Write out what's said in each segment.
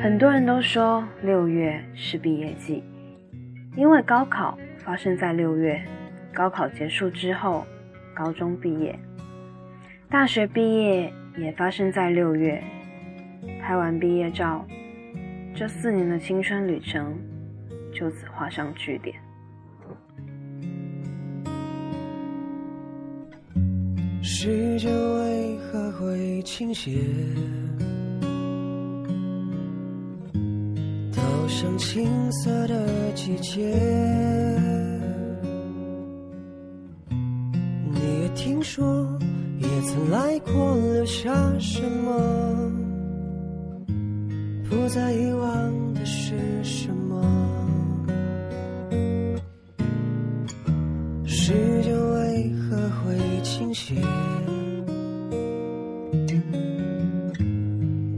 很多人都说六月是毕业季，因为高考发生在六月，高考结束之后，高中毕业，大学毕业也发生在六月。拍完毕业照，这四年的青春旅程就此画上句点。时间为何会倾斜？像青涩的季节，你也听说，也曾来过，留下什么？不再遗忘的是什么？时间为何会倾斜？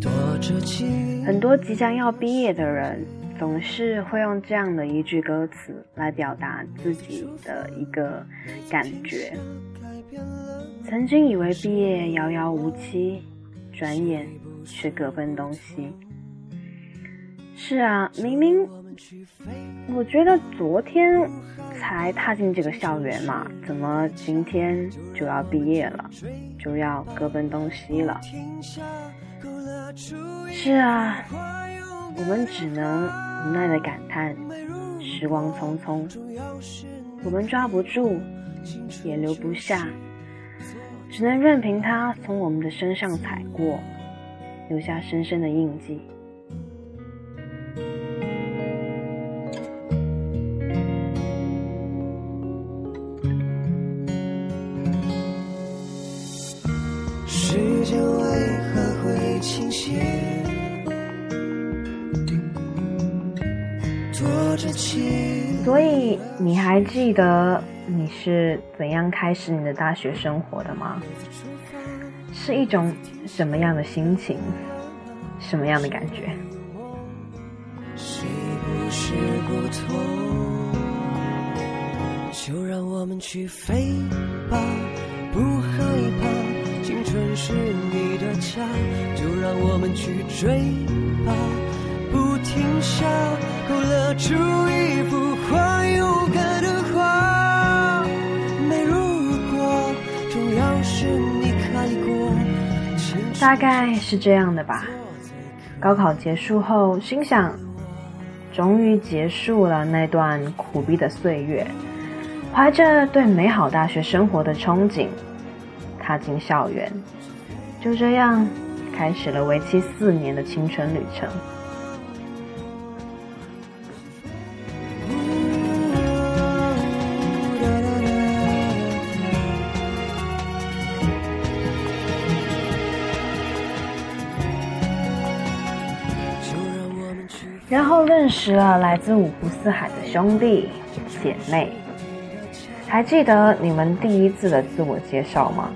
躲着急。很多即将要毕业的人。总是会用这样的一句歌词来表达自己的一个感觉。曾经以为毕业遥遥无期，转眼却各奔东西。是啊，明明我觉得昨天才踏进这个校园嘛，怎么今天就要毕业了，就要各奔东西了？是啊，我们只能。无奈的感叹，时光匆匆，我们抓不住，也留不下，只能任凭它从我们的身上踩过，留下深深的印记。所以你还记得你是怎样开始你的大学生活的吗？是一种什么样的心情，什么样的感觉？就让我们去飞吧，不害怕，青春是你的家。就让我们去追吧，不停下。出一幅画，勇敢的画。没如果，重要是你开过。大概是这样的吧。高考结束后，心想，终于结束了那段苦逼的岁月，怀着对美好大学生活的憧憬，踏进校园，就这样开始了为期四年的青春旅程。认识了来自五湖四海的兄弟姐妹，还记得你们第一次的自我介绍吗？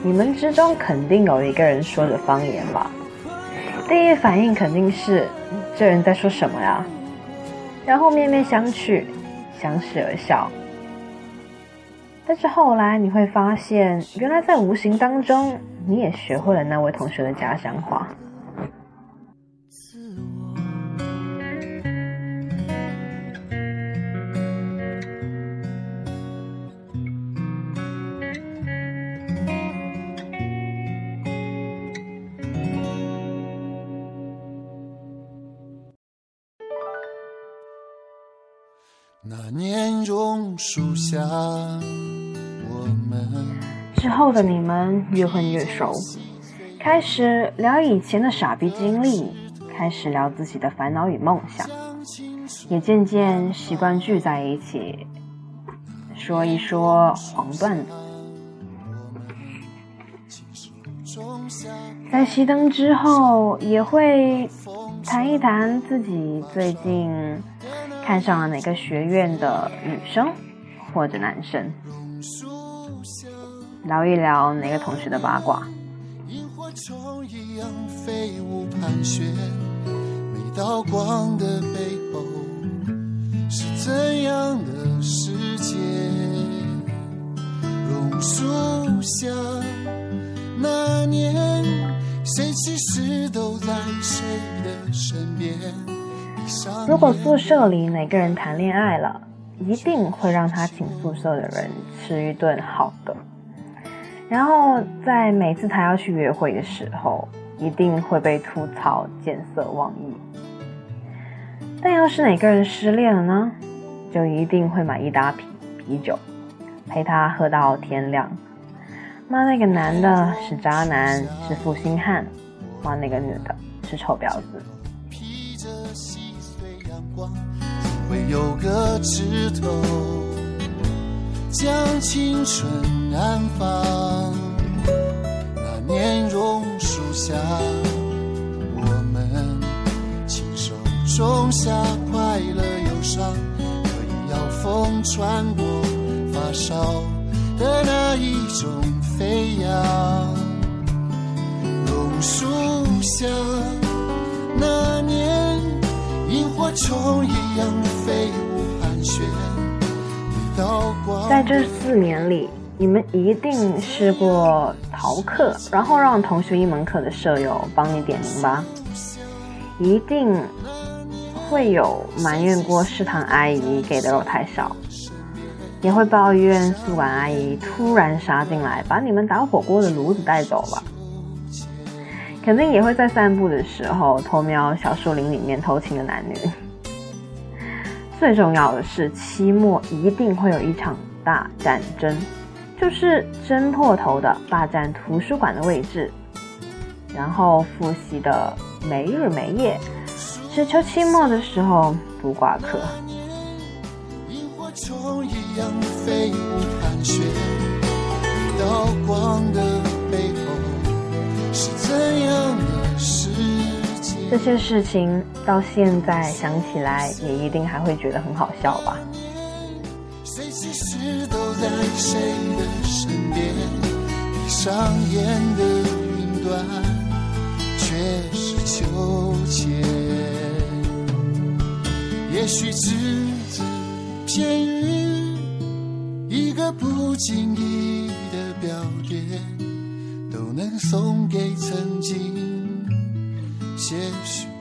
你们之中肯定有一个人说着方言吧？第一反应肯定是这人在说什么呀？然后面面相觑，相视而笑。但是后来你会发现，原来在无形当中，你也学会了那位同学的家乡话。那年榕树下，我们之后的你们越混越熟，开始聊以前的傻逼经历，开始聊自己的烦恼与梦想，也渐渐习惯聚在一起，说一说黄段子。在熄灯之后，也会谈一谈自己最近。看上了哪个学院的女生或者男生，聊一聊哪个同学的八卦。每道光的背后是怎样的世界？榕树下那年，谁其实都在谁的身边如果宿舍里哪个人谈恋爱了，一定会让他请宿舍的人吃一顿好的，然后在每次他要去约会的时候，一定会被吐槽见色忘义。但要是哪个人失恋了呢，就一定会买一大瓶啤酒，陪他喝到天亮，骂那个男的是渣男，是负心汉，骂那个女的是臭婊子。光总会有个枝头，将青春安放。那年榕树下，我们亲手种下快乐忧伤，可以要风穿过发梢的那一种飞扬。榕树下，那年萤火虫一样。在这四年里，你们一定试过逃课，然后让同学一门课的舍友帮你点名吧？一定会有埋怨过食堂阿姨给的肉太少，也会抱怨宿管阿姨突然杀进来把你们打火锅的炉子带走了。肯定也会在散步的时候偷瞄小树林里面偷情的男女。最重要的是，期末一定会有一场大战争，就是争破头的霸占图书馆的位置，然后复习的没日没夜，只求期末的时候不挂科。这些事情到现在想起来，也一定还会觉得很好笑吧。也许只字片语，一个不经意的表点，能送给曾经。些许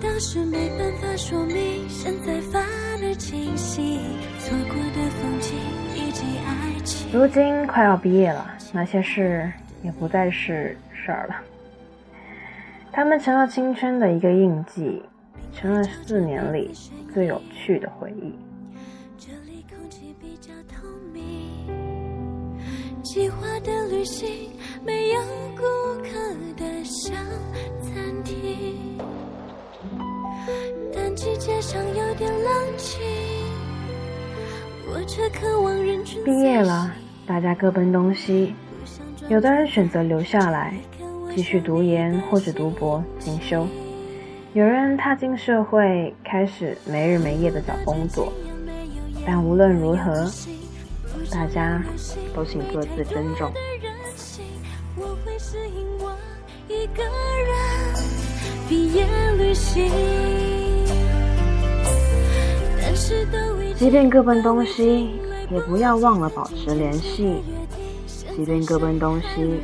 当时没办法说明，现在反而清晰。错过的风景以及爱情。如今快要毕业了，那些事也不再是事儿了。他们成了青春的一个印记，成了四年里最有趣的回忆。这里空气比较透明，计划的旅行没有顾客的餐厅。但季节上有点冷清，我却渴望人群。毕业了，大家各奔东西，有的人选择留下来，继续读研或者读博进修；有人踏进社会，开始没日没夜的找工作。但无论如何，大家都请各自珍重。即便各奔东西，也不要忘了保持联系；即便各奔东西，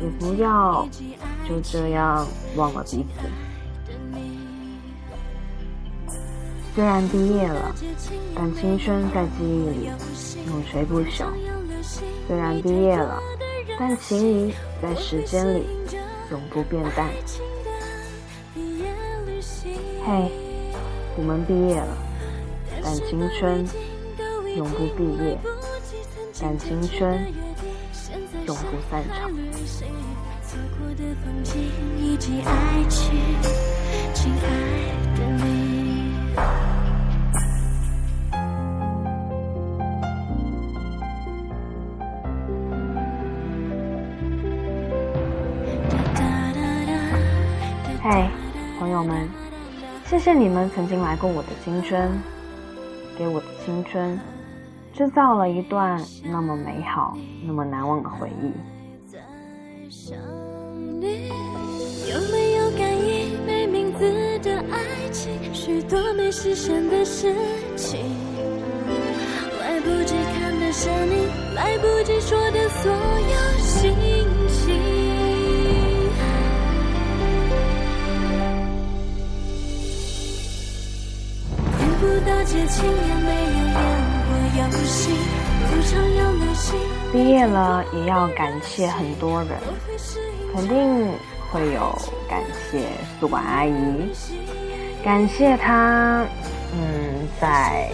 也不要就这样忘了彼此。虽然毕业了，但青春在记忆里永垂不朽；虽然毕业了，但情谊在时间里。永不变淡。嘿，我们毕业了，但青春永不毕业，但青春永不散场。嗨，们，谢谢你们曾经来过我的青春，给我的青春制造了一段那么美好、那么难忘的回忆。有没有感应没名字的爱情？许多没实现的事情，来不及看的生你，来不及说的所有心情。毕业了也要感谢很多人，肯定会有感谢宿管阿姨，感谢她，嗯，在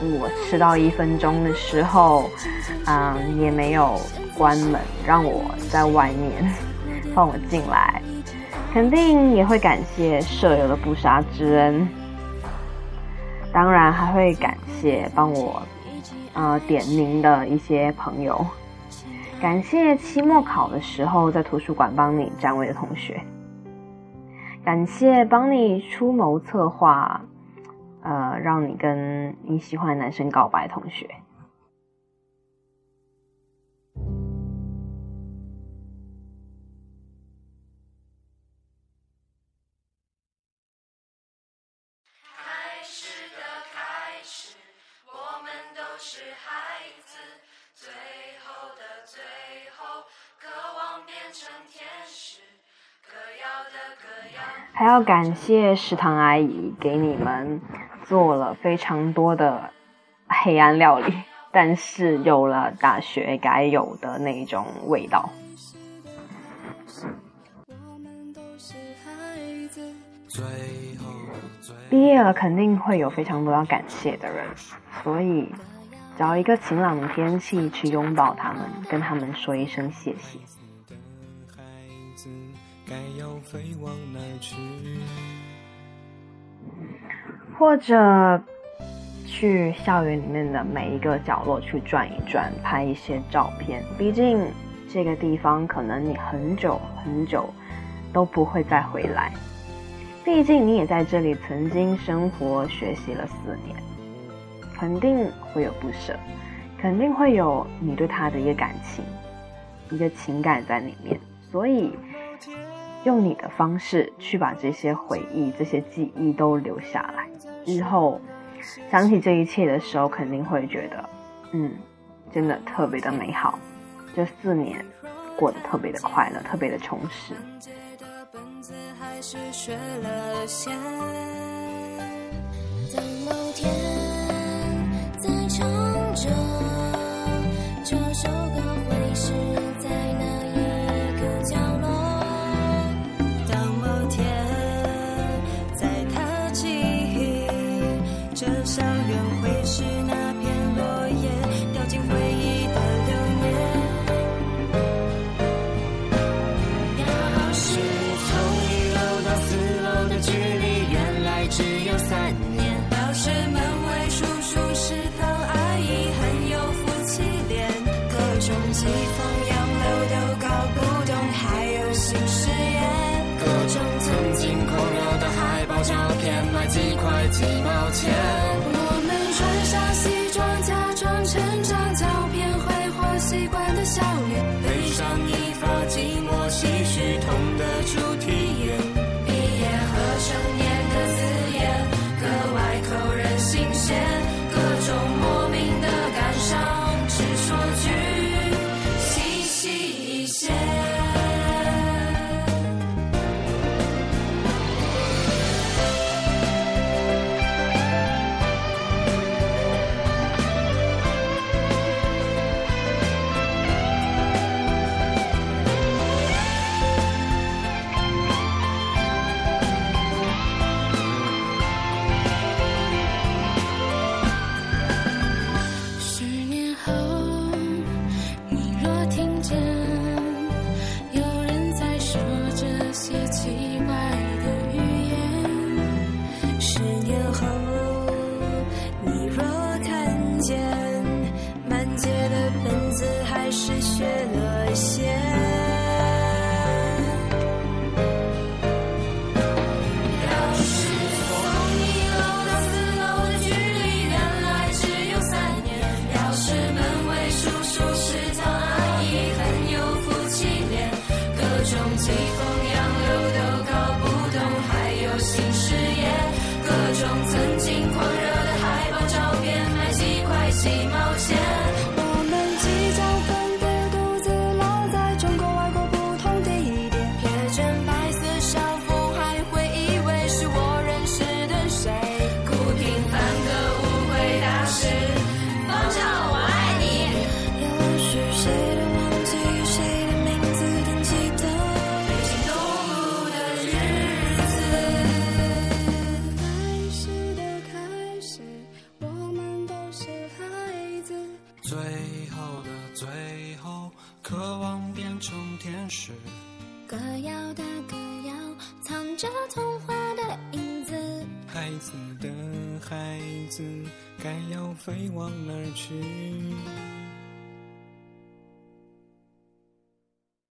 我迟到一分钟的时候，嗯，也没有关门，让我在外面放我进来，肯定也会感谢舍友的不杀之恩。当然还会感谢帮我，呃点名的一些朋友，感谢期末考的时候在图书馆帮你占位的同学，感谢帮你出谋策划，呃让你跟你喜欢的男生告白同学。开始，我们都是孩子。最后的最后，渴望变成天使，各样的各样。还要感谢食堂阿姨给你们做了非常多的黑暗料理，但是有了大学该有的那种味道。我们都是孩子。最。毕业了肯定会有非常多要感谢的人，所以找一个晴朗的天气去拥抱他们，跟他们说一声谢谢。该要飞往哪去？或者去校园里面的每一个角落去转一转，拍一些照片。毕竟这个地方可能你很久很久都不会再回来。毕竟你也在这里曾经生活学习了四年，肯定会有不舍，肯定会有你对他的一个感情，一个情感在里面。所以。用你的方式去把这些回忆、这些记忆都留下来，日后想起这一切的时候，肯定会觉得，嗯，真的特别的美好。这四年过得特别的快乐，特别的充实。还是学了先几房洋楼都搞不懂还有新视野各种曾经狂热的海报照片卖几块几毛钱。若听见飞往哪儿去？